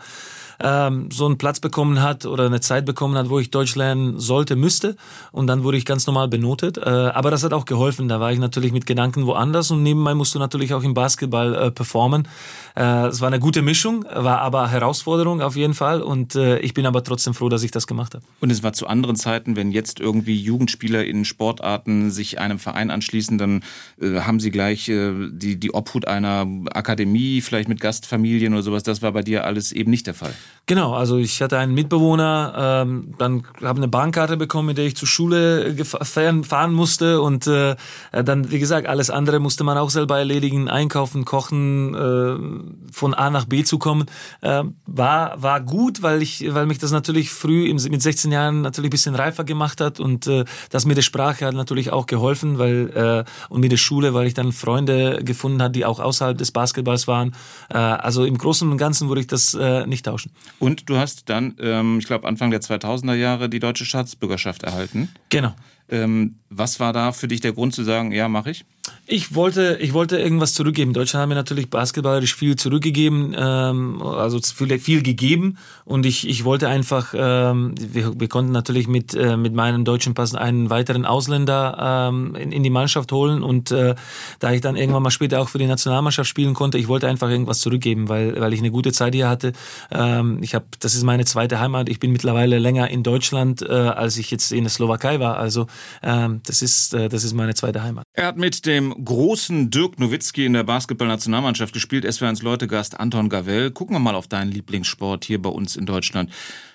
ähm, so einen Platz bekommen hat oder eine Zeit bekommen hat, wo ich Deutsch lernen sollte, müsste. Und dann wurde ich ganz normal benotet. Äh, aber das hat auch geholfen. Da war ich natürlich mit Gedanken woanders und nebenbei musst du natürlich auch im Basketball äh, performen. Äh, es war eine gute Mischung, war aber Herausforderung auf jeden Fall. Und äh, ich bin aber trotzdem froh, dass ich das gemacht habe. Und es war zu anderen Zeiten, wenn jetzt irgendwie Jugendspieler in Sportarten sich einem Verein anschließen, dann äh, haben sie gleich äh, die, die Obhut einer Akademie, vielleicht mit Gastfamilien oder sowas. Das war bei dir alles eben nicht der Fall. Genau, also ich hatte einen Mitbewohner, ähm, dann habe eine Bahnkarte bekommen, mit der ich zur Schule fahren musste und äh, dann, wie gesagt, alles andere musste man auch selber erledigen, einkaufen, kochen, äh, von A nach B zu kommen. Äh, war, war gut, weil ich, weil mich das natürlich früh im, mit 16 Jahren natürlich bisschen reifer gemacht hat und äh, das mit der Sprache hat natürlich auch geholfen, weil äh, und mit der Schule, weil ich dann Freunde gefunden habe, die auch außerhalb des Basketballs waren. Äh, also im Großen und Ganzen würde ich das äh, nicht tauschen. Und du hast dann, ähm, ich glaube, Anfang der 2000er Jahre die deutsche Staatsbürgerschaft erhalten. Genau. Ähm, was war da für dich der Grund zu sagen, ja, mache ich? Ich wollte, ich wollte irgendwas zurückgeben. Deutschland hat mir natürlich basketballerisch viel zurückgegeben, ähm, also viel, viel gegeben. Und ich, ich wollte einfach, ähm, wir, wir konnten natürlich mit, äh, mit meinem deutschen Pass einen weiteren Ausländer ähm, in, in die Mannschaft holen. Und äh, da ich dann irgendwann mal später auch für die Nationalmannschaft spielen konnte, ich wollte einfach irgendwas zurückgeben, weil, weil ich eine gute Zeit hier hatte. Ähm, ich habe, das ist meine zweite Heimat. Ich bin mittlerweile länger in Deutschland, äh, als ich jetzt in der Slowakei war. Also das ist, äh, das ist meine zweite Heimat. Er hat mit dem großen Dirk Nowitzki in der Basketballnationalmannschaft gespielt. SW1 Leute Gast Anton Gavell. Gucken wir mal auf deinen Lieblingssport hier bei uns in Deutschland.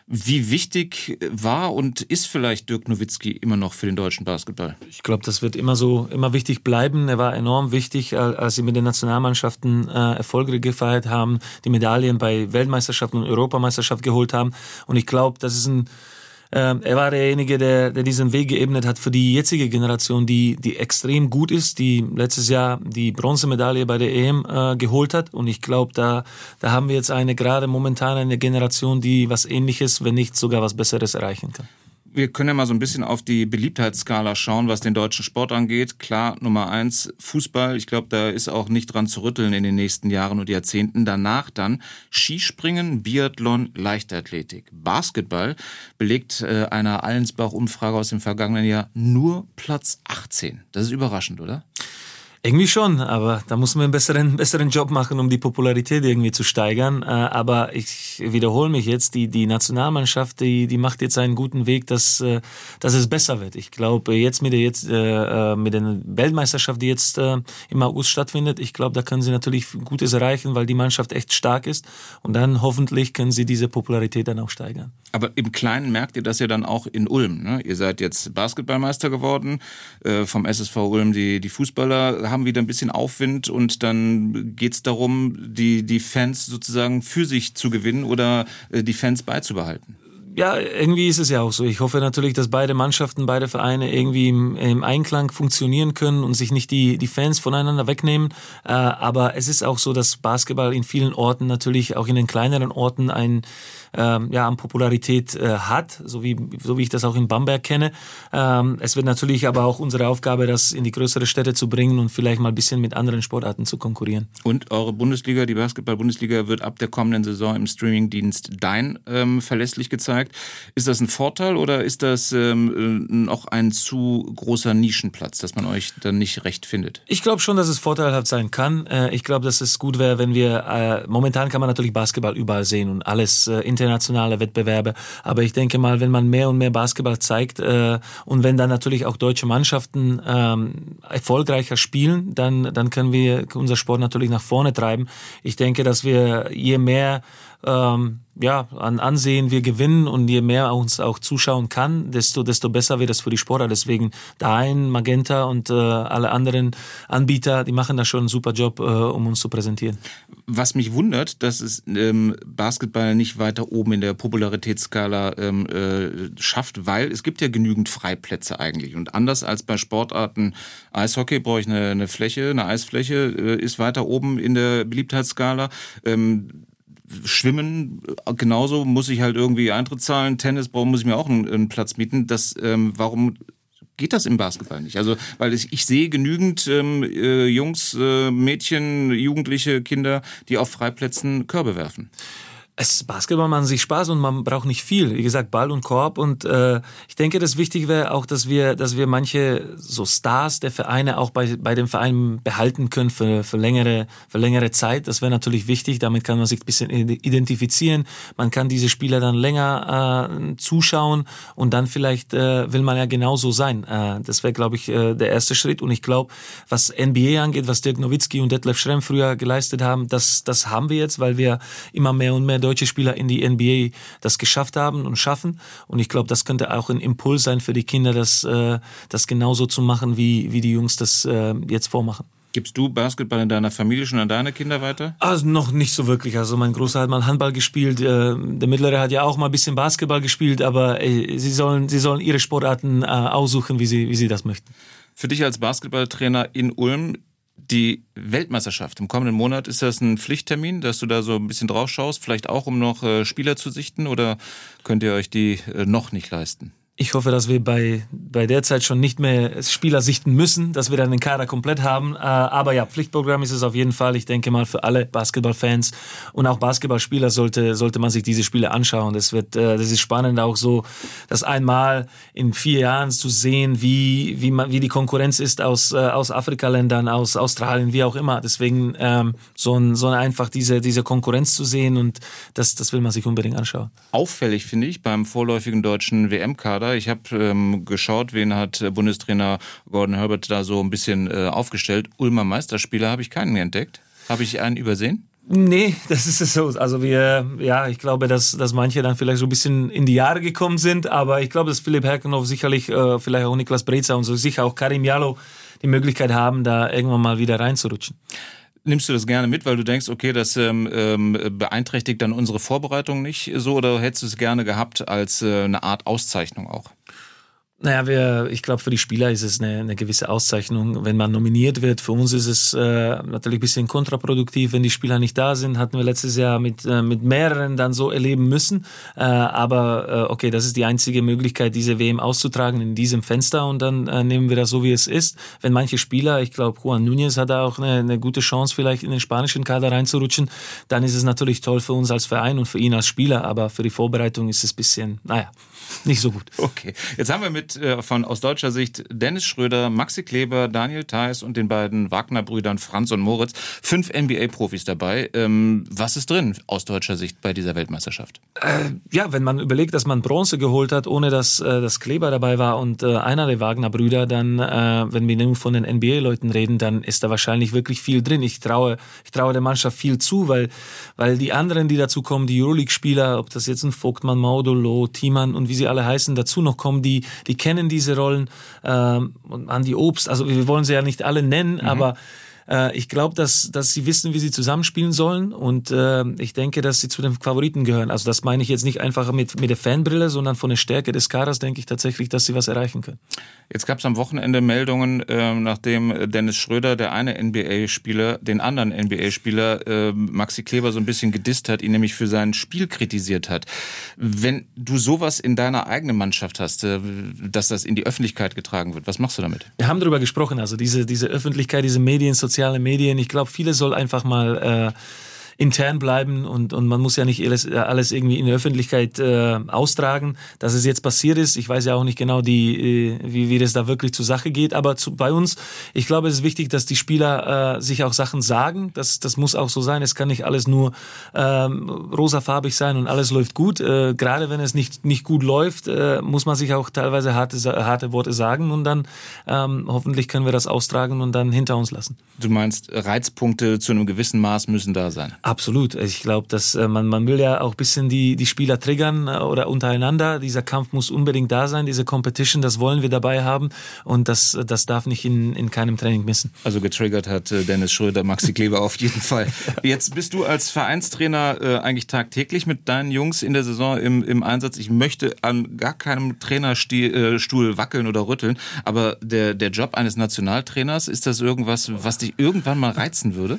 Wie wichtig war und ist vielleicht Dirk Nowitzki immer noch für den deutschen Basketball? Ich glaube, das wird immer so, immer wichtig bleiben. Er war enorm wichtig, als sie mit den Nationalmannschaften äh, Erfolge gefeiert haben, die Medaillen bei Weltmeisterschaften und Europameisterschaften geholt haben. Und ich glaube, das ist ein ähm, er war derjenige, der, der diesen Weg geebnet hat für die jetzige Generation, die, die extrem gut ist, die letztes Jahr die Bronzemedaille bei der EM äh, geholt hat. Und ich glaube, da, da haben wir jetzt eine gerade momentan eine Generation, die was Ähnliches, wenn nicht sogar was Besseres erreichen kann wir können ja mal so ein bisschen auf die Beliebtheitsskala schauen, was den deutschen Sport angeht. Klar, Nummer eins, Fußball. Ich glaube, da ist auch nicht dran zu rütteln in den nächsten Jahren und Jahrzehnten. Danach dann Skispringen, Biathlon, Leichtathletik. Basketball belegt äh, einer Allensbach-Umfrage aus dem vergangenen Jahr nur Platz 18. Das ist überraschend, oder? Irgendwie schon, aber da muss man einen besseren, besseren Job machen, um die Popularität irgendwie zu steigern. Äh, aber ich wiederhole mich jetzt, die, die Nationalmannschaft, die, die macht jetzt einen guten Weg, dass, äh, dass es besser wird. Ich glaube, jetzt mit der, jetzt, äh, mit der Weltmeisterschaft, die jetzt im August stattfindet, ich glaube, da können sie natürlich Gutes erreichen, weil die Mannschaft echt stark ist. Und dann hoffentlich können sie diese Popularität dann auch steigern. Aber im Kleinen merkt ihr das ja dann auch in Ulm. Ne? Ihr seid jetzt Basketballmeister geworden, vom SSV Ulm die, die Fußballer haben wieder ein bisschen Aufwind und dann geht es darum, die, die Fans sozusagen für sich zu gewinnen oder äh, die Fans beizubehalten ja, irgendwie ist es ja auch so. Ich hoffe natürlich, dass beide Mannschaften, beide Vereine irgendwie im, im Einklang funktionieren können und sich nicht die, die Fans voneinander wegnehmen. Äh, aber es ist auch so, dass Basketball in vielen Orten natürlich auch in den kleineren Orten ein ähm, ja, an Popularität äh, hat, so wie, so wie ich das auch in Bamberg kenne. Ähm, es wird natürlich aber auch unsere Aufgabe, das in die größere Städte zu bringen und vielleicht mal ein bisschen mit anderen Sportarten zu konkurrieren. Und eure Bundesliga, die Basketball-Bundesliga, wird ab der kommenden Saison im Streamingdienst Dein ähm, verlässlich gezeigt. Ist das ein Vorteil oder ist das ähm, äh, noch ein zu großer Nischenplatz, dass man euch dann nicht recht findet? Ich glaube schon, dass es vorteilhaft sein kann. Äh, ich glaube, dass es gut wäre, wenn wir, äh, momentan kann man natürlich Basketball überall sehen und alles äh, internationale Wettbewerbe. Aber ich denke mal, wenn man mehr und mehr Basketball zeigt äh, und wenn dann natürlich auch deutsche Mannschaften ähm, erfolgreicher spielen, dann, dann können wir unser Sport natürlich nach vorne treiben. Ich denke, dass wir je mehr ähm, ja, an Ansehen wir gewinnen und je mehr uns auch zuschauen kann, desto, desto besser wird es für die Sportler. Deswegen Dein, Magenta und äh, alle anderen Anbieter, die machen da schon einen super Job, äh, um uns zu präsentieren. Was mich wundert, dass es ähm, Basketball nicht weiter oben in der Popularitätsskala ähm, äh, schafft, weil es gibt ja genügend Freiplätze eigentlich. Und anders als bei Sportarten Eishockey brauche ich eine, eine Fläche, eine Eisfläche, äh, ist weiter oben in der Beliebtheitsskala. Ähm, Schwimmen genauso muss ich halt irgendwie Eintritt zahlen. Tennis muss ich mir auch einen, einen Platz mieten. Das, ähm, warum geht das im Basketball nicht? Also, weil ich, ich sehe genügend ähm, äh, Jungs, äh, Mädchen, Jugendliche, Kinder, die auf Freiplätzen Körbe werfen es Basketball macht sich Spaß und man braucht nicht viel. Wie gesagt, Ball und Korb. Und äh, ich denke, das Wichtige wäre auch, dass wir, dass wir manche so Stars der Vereine auch bei, bei dem Verein behalten können für, für, längere, für längere Zeit. Das wäre natürlich wichtig. Damit kann man sich ein bisschen identifizieren. Man kann diese Spieler dann länger äh, zuschauen und dann vielleicht äh, will man ja genauso sein. Äh, das wäre, glaube ich, äh, der erste Schritt. Und ich glaube, was NBA angeht, was Dirk Nowitzki und Detlef Schrem früher geleistet haben, das, das haben wir jetzt, weil wir immer mehr und mehr deutsche Spieler in die NBA das geschafft haben und schaffen. Und ich glaube, das könnte auch ein Impuls sein für die Kinder, das, äh, das genauso zu machen, wie, wie die Jungs das äh, jetzt vormachen. Gibst du Basketball in deiner Familie schon an deine Kinder weiter? Also noch nicht so wirklich. Also mein Großer hat mal Handball gespielt, äh, der Mittlere hat ja auch mal ein bisschen Basketball gespielt, aber äh, sie sollen, sie sollen ihre Sportarten äh, aussuchen, wie sie, wie sie das möchten. Für dich als Basketballtrainer in Ulm die Weltmeisterschaft im kommenden Monat, ist das ein Pflichttermin, dass du da so ein bisschen drauf schaust? Vielleicht auch, um noch äh, Spieler zu sichten oder könnt ihr euch die äh, noch nicht leisten? Ich hoffe, dass wir bei, bei der Zeit schon nicht mehr Spieler sichten müssen, dass wir dann den Kader komplett haben. Äh, aber ja, Pflichtprogramm ist es auf jeden Fall. Ich denke mal für alle Basketballfans und auch Basketballspieler sollte, sollte man sich diese Spiele anschauen. Das wird, äh, das ist spannend auch so, das einmal in vier Jahren zu sehen, wie, wie man, wie die Konkurrenz ist aus, äh, aus Afrikaländern, aus Australien, wie auch immer. Deswegen, ähm, so ein, so einfach diese, diese Konkurrenz zu sehen und das, das will man sich unbedingt anschauen. Auffällig finde ich beim vorläufigen deutschen WM-Kader, Kader. Ich habe ähm, geschaut, wen hat Bundestrainer Gordon Herbert da so ein bisschen äh, aufgestellt. Ulmer Meisterspieler habe ich keinen entdeckt. Habe ich einen übersehen? Nee, das ist es so. Also wir, ja, ich glaube, dass, dass manche dann vielleicht so ein bisschen in die Jahre gekommen sind, aber ich glaube, dass Philipp Herkenhoff sicherlich, äh, vielleicht auch Niklas Breza und so sicher auch Karim Jallo die Möglichkeit haben, da irgendwann mal wieder reinzurutschen. Nimmst du das gerne mit, weil du denkst, okay, das ähm, ähm, beeinträchtigt dann unsere Vorbereitung nicht so oder hättest du es gerne gehabt als äh, eine Art Auszeichnung auch? Naja, wir, ich glaube, für die Spieler ist es eine, eine gewisse Auszeichnung, wenn man nominiert wird. Für uns ist es äh, natürlich ein bisschen kontraproduktiv, wenn die Spieler nicht da sind. Hatten wir letztes Jahr mit, äh, mit mehreren dann so erleben müssen. Äh, aber äh, okay, das ist die einzige Möglichkeit, diese WM auszutragen in diesem Fenster und dann äh, nehmen wir das so, wie es ist. Wenn manche Spieler, ich glaube, Juan Núñez hat da auch eine, eine gute Chance, vielleicht in den spanischen Kader reinzurutschen, dann ist es natürlich toll für uns als Verein und für ihn als Spieler. Aber für die Vorbereitung ist es ein bisschen, naja, nicht so gut. Okay, jetzt haben wir mit äh, von aus deutscher Sicht Dennis Schröder, Maxi Kleber, Daniel Theiss und den beiden Wagner-Brüdern Franz und Moritz fünf NBA-Profis dabei. Ähm, was ist drin aus deutscher Sicht bei dieser Weltmeisterschaft? Äh, ja, wenn man überlegt, dass man Bronze geholt hat, ohne dass äh, das Kleber dabei war und äh, einer der Wagner-Brüder, dann, äh, wenn wir nur von den NBA-Leuten reden, dann ist da wahrscheinlich wirklich viel drin. Ich traue, ich traue der Mannschaft viel zu, weil, weil die anderen, die dazu kommen, die Euroleague-Spieler, ob das jetzt ein Vogtmann, Maudolo, Thiemann und wie sie alle heißen, dazu noch kommen, die, die kennen diese Rollen. Ähm, und Andi Obst, also wir wollen sie ja nicht alle nennen, mhm. aber äh, ich glaube, dass, dass sie wissen, wie sie zusammenspielen sollen und äh, ich denke, dass sie zu den Favoriten gehören. Also das meine ich jetzt nicht einfach mit, mit der Fanbrille, sondern von der Stärke des Kaders denke ich tatsächlich, dass sie was erreichen können. Jetzt gab es am Wochenende Meldungen, äh, nachdem Dennis Schröder, der eine NBA-Spieler, den anderen NBA-Spieler äh, Maxi Kleber so ein bisschen gedisst hat, ihn nämlich für sein Spiel kritisiert hat. Wenn du sowas in deiner eigenen Mannschaft hast, äh, dass das in die Öffentlichkeit getragen wird, was machst du damit? Wir haben darüber gesprochen, also diese, diese Öffentlichkeit, diese Medien, soziale Medien. Ich glaube, viele soll einfach mal äh, intern bleiben und, und man muss ja nicht alles, alles irgendwie in der Öffentlichkeit äh, austragen. Dass es jetzt passiert ist, ich weiß ja auch nicht genau, die, äh, wie, wie das da wirklich zur Sache geht, aber zu, bei uns, ich glaube, es ist wichtig, dass die Spieler äh, sich auch Sachen sagen. Das, das muss auch so sein. Es kann nicht alles nur ähm, rosafarbig sein und alles läuft gut. Äh, gerade wenn es nicht, nicht gut läuft, äh, muss man sich auch teilweise harte, harte Worte sagen und dann ähm, hoffentlich können wir das austragen und dann hinter uns lassen. Du meinst, Reizpunkte zu einem gewissen Maß müssen da sein? Absolut. Ich glaube, dass äh, man, man will ja auch ein bisschen die, die Spieler triggern äh, oder untereinander. Dieser Kampf muss unbedingt da sein, diese Competition, das wollen wir dabei haben und das, das darf nicht in, in keinem Training missen. Also getriggert hat äh, Dennis Schröder, Maxi [LAUGHS] Kleber auf jeden Fall. Jetzt bist du als Vereinstrainer äh, eigentlich tagtäglich mit deinen Jungs in der Saison im, im Einsatz. Ich möchte an gar keinem Trainerstuhl wackeln oder rütteln, aber der, der Job eines Nationaltrainers, ist das irgendwas, was dich irgendwann mal reizen würde?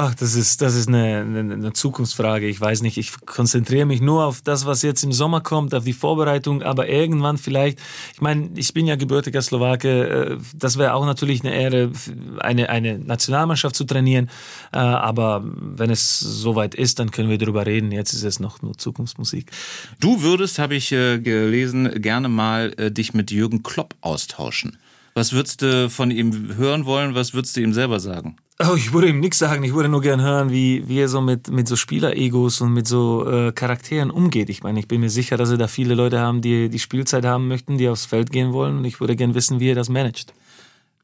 Ach, das ist, das ist eine, eine, eine, Zukunftsfrage. Ich weiß nicht. Ich konzentriere mich nur auf das, was jetzt im Sommer kommt, auf die Vorbereitung. Aber irgendwann vielleicht, ich meine, ich bin ja gebürtiger Slowake. Äh, das wäre auch natürlich eine Ehre, eine, eine Nationalmannschaft zu trainieren. Äh, aber wenn es soweit ist, dann können wir darüber reden. Jetzt ist es noch nur Zukunftsmusik. Du würdest, habe ich äh, gelesen, gerne mal dich mit Jürgen Klopp austauschen. Was würdest du von ihm hören wollen? Was würdest du ihm selber sagen? Oh, ich würde ihm nichts sagen. Ich würde nur gern hören, wie, wie er so mit, mit so Spieleregos und mit so äh, Charakteren umgeht. Ich meine, ich bin mir sicher, dass er da viele Leute haben, die die Spielzeit haben möchten, die aufs Feld gehen wollen. Und ich würde gern wissen, wie er das managt.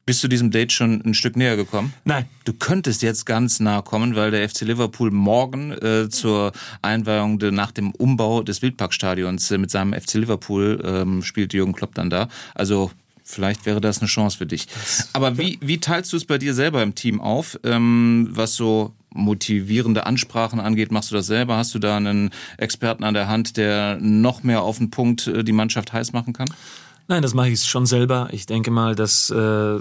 Bist du diesem Date schon ein Stück näher gekommen? Nein. Du könntest jetzt ganz nah kommen, weil der FC Liverpool morgen äh, zur Einweihung de, nach dem Umbau des Wildparkstadions äh, mit seinem FC Liverpool ähm, spielt Jürgen Klopp dann da. Also Vielleicht wäre das eine Chance für dich. Aber wie, wie teilst du es bei dir selber im Team auf, ähm, was so motivierende Ansprachen angeht? Machst du das selber? Hast du da einen Experten an der Hand, der noch mehr auf den Punkt äh, die Mannschaft heiß machen kann? Nein, das mache ich schon selber. Ich denke mal, dass äh,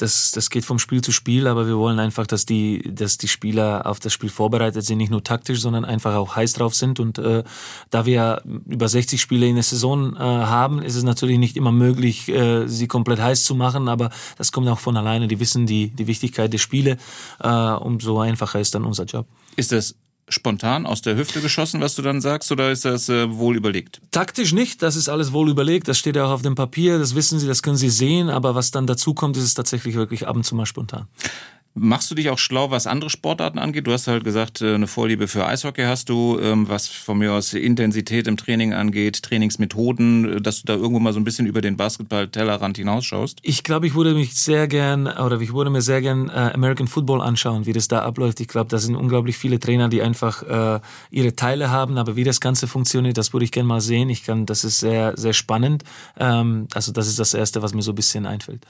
das, das geht vom Spiel zu Spiel, aber wir wollen einfach, dass die, dass die Spieler auf das Spiel vorbereitet sind, nicht nur taktisch, sondern einfach auch heiß drauf sind. Und äh, da wir über 60 Spiele in der Saison äh, haben, ist es natürlich nicht immer möglich, äh, sie komplett heiß zu machen, aber das kommt auch von alleine. Die wissen die, die Wichtigkeit der Spiele. Äh, umso einfacher ist dann unser Job. Ist das spontan aus der Hüfte geschossen, was du dann sagst, oder ist das äh, wohl überlegt? Taktisch nicht, das ist alles wohl überlegt, das steht ja auch auf dem Papier, das wissen Sie, das können Sie sehen, aber was dann dazu kommt, ist es tatsächlich wirklich ab und zu mal spontan. Machst du dich auch schlau, was andere Sportarten angeht? Du hast halt gesagt, äh, eine Vorliebe für Eishockey hast du, ähm, was von mir aus Intensität im Training angeht, Trainingsmethoden, äh, dass du da irgendwo mal so ein bisschen über den Basketball-Tellerrand hinausschaust? Ich glaube, ich würde mich sehr gern, oder ich würde mir sehr gern äh, American Football anschauen, wie das da abläuft. Ich glaube, da sind unglaublich viele Trainer, die einfach ihre Teile haben, aber wie das Ganze funktioniert, das würde ich gerne mal sehen. Ich kann, das ist sehr, sehr spannend. Ähm, also das ist das Erste, was mir so ein bisschen einfällt.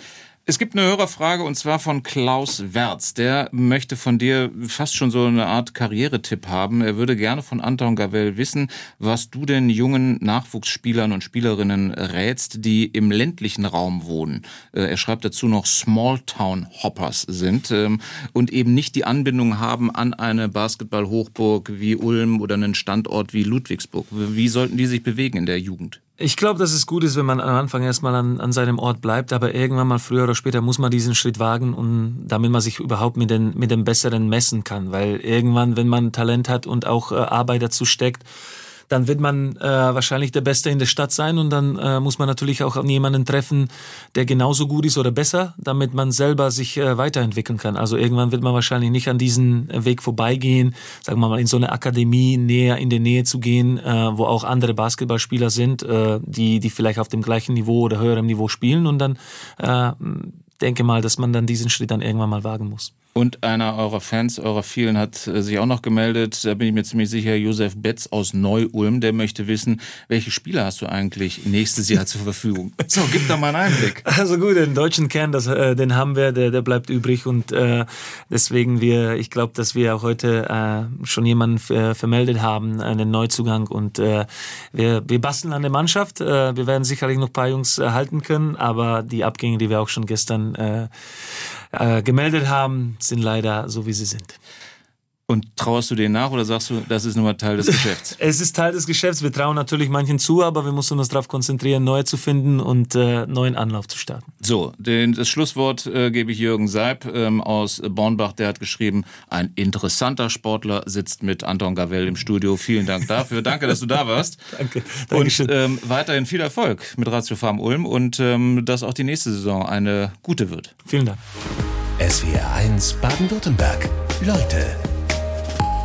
Es gibt eine Hörerfrage und zwar von Klaus Wertz. Der möchte von dir fast schon so eine Art Karrieretipp haben. Er würde gerne von Anton Gavel wissen, was du den jungen Nachwuchsspielern und Spielerinnen rätst, die im ländlichen Raum wohnen. Äh, er schreibt dazu noch Smalltown Hoppers sind ähm, und eben nicht die Anbindung haben an eine Basketball-Hochburg wie Ulm oder einen Standort wie Ludwigsburg. Wie sollten die sich bewegen in der Jugend? Ich glaube, dass es gut ist, wenn man am Anfang erstmal an, an seinem Ort bleibt, aber irgendwann mal früher oder später muss man diesen Schritt wagen und damit man sich überhaupt mit den, mit dem Besseren messen kann. Weil irgendwann, wenn man Talent hat und auch äh, Arbeit dazu steckt, dann wird man äh, wahrscheinlich der Beste in der Stadt sein und dann äh, muss man natürlich auch jemanden treffen, der genauso gut ist oder besser, damit man selber sich äh, weiterentwickeln kann. Also irgendwann wird man wahrscheinlich nicht an diesen Weg vorbeigehen, sagen wir mal in so eine Akademie näher in der Nähe zu gehen, äh, wo auch andere Basketballspieler sind, äh, die die vielleicht auf dem gleichen Niveau oder höherem Niveau spielen und dann äh, denke mal, dass man dann diesen Schritt dann irgendwann mal wagen muss. Und einer eurer Fans, eurer vielen, hat äh, sich auch noch gemeldet. Da bin ich mir ziemlich sicher, Josef Betz aus Neu-Ulm, der möchte wissen, welche Spieler hast du eigentlich nächstes Jahr zur Verfügung? [LAUGHS] So, gib da mal einen Einblick. Also gut, den deutschen Kern, das, äh, den haben wir, der, der bleibt übrig und äh, deswegen wir, ich glaube, dass wir auch heute äh, schon jemanden vermeldet haben, einen Neuzugang und äh, wir, wir basteln an der Mannschaft. Äh, wir werden sicherlich noch ein paar Jungs äh, halten können, aber die Abgänge, die wir auch schon gestern äh, gemeldet haben, sind leider so, wie sie sind. Und trauerst du denen nach oder sagst du, das ist nur mal Teil des [LAUGHS] Geschäfts? es ist Teil des Geschäfts. Wir trauen natürlich manchen zu, aber wir müssen uns darauf konzentrieren, neue zu finden und äh, neuen Anlauf zu starten. So, den, das Schlusswort äh, gebe ich Jürgen Seib ähm, aus Bornbach. Der hat geschrieben, ein interessanter Sportler sitzt mit Anton Gavel im Studio. Vielen Dank dafür. Danke, dass du da warst. [LAUGHS] Danke. Dankeschön. Und ähm, weiterhin viel Erfolg mit Ratio Farm Ulm und ähm, dass auch die nächste Saison eine gute wird. Vielen Dank. SWR 1 Baden-Württemberg. Leute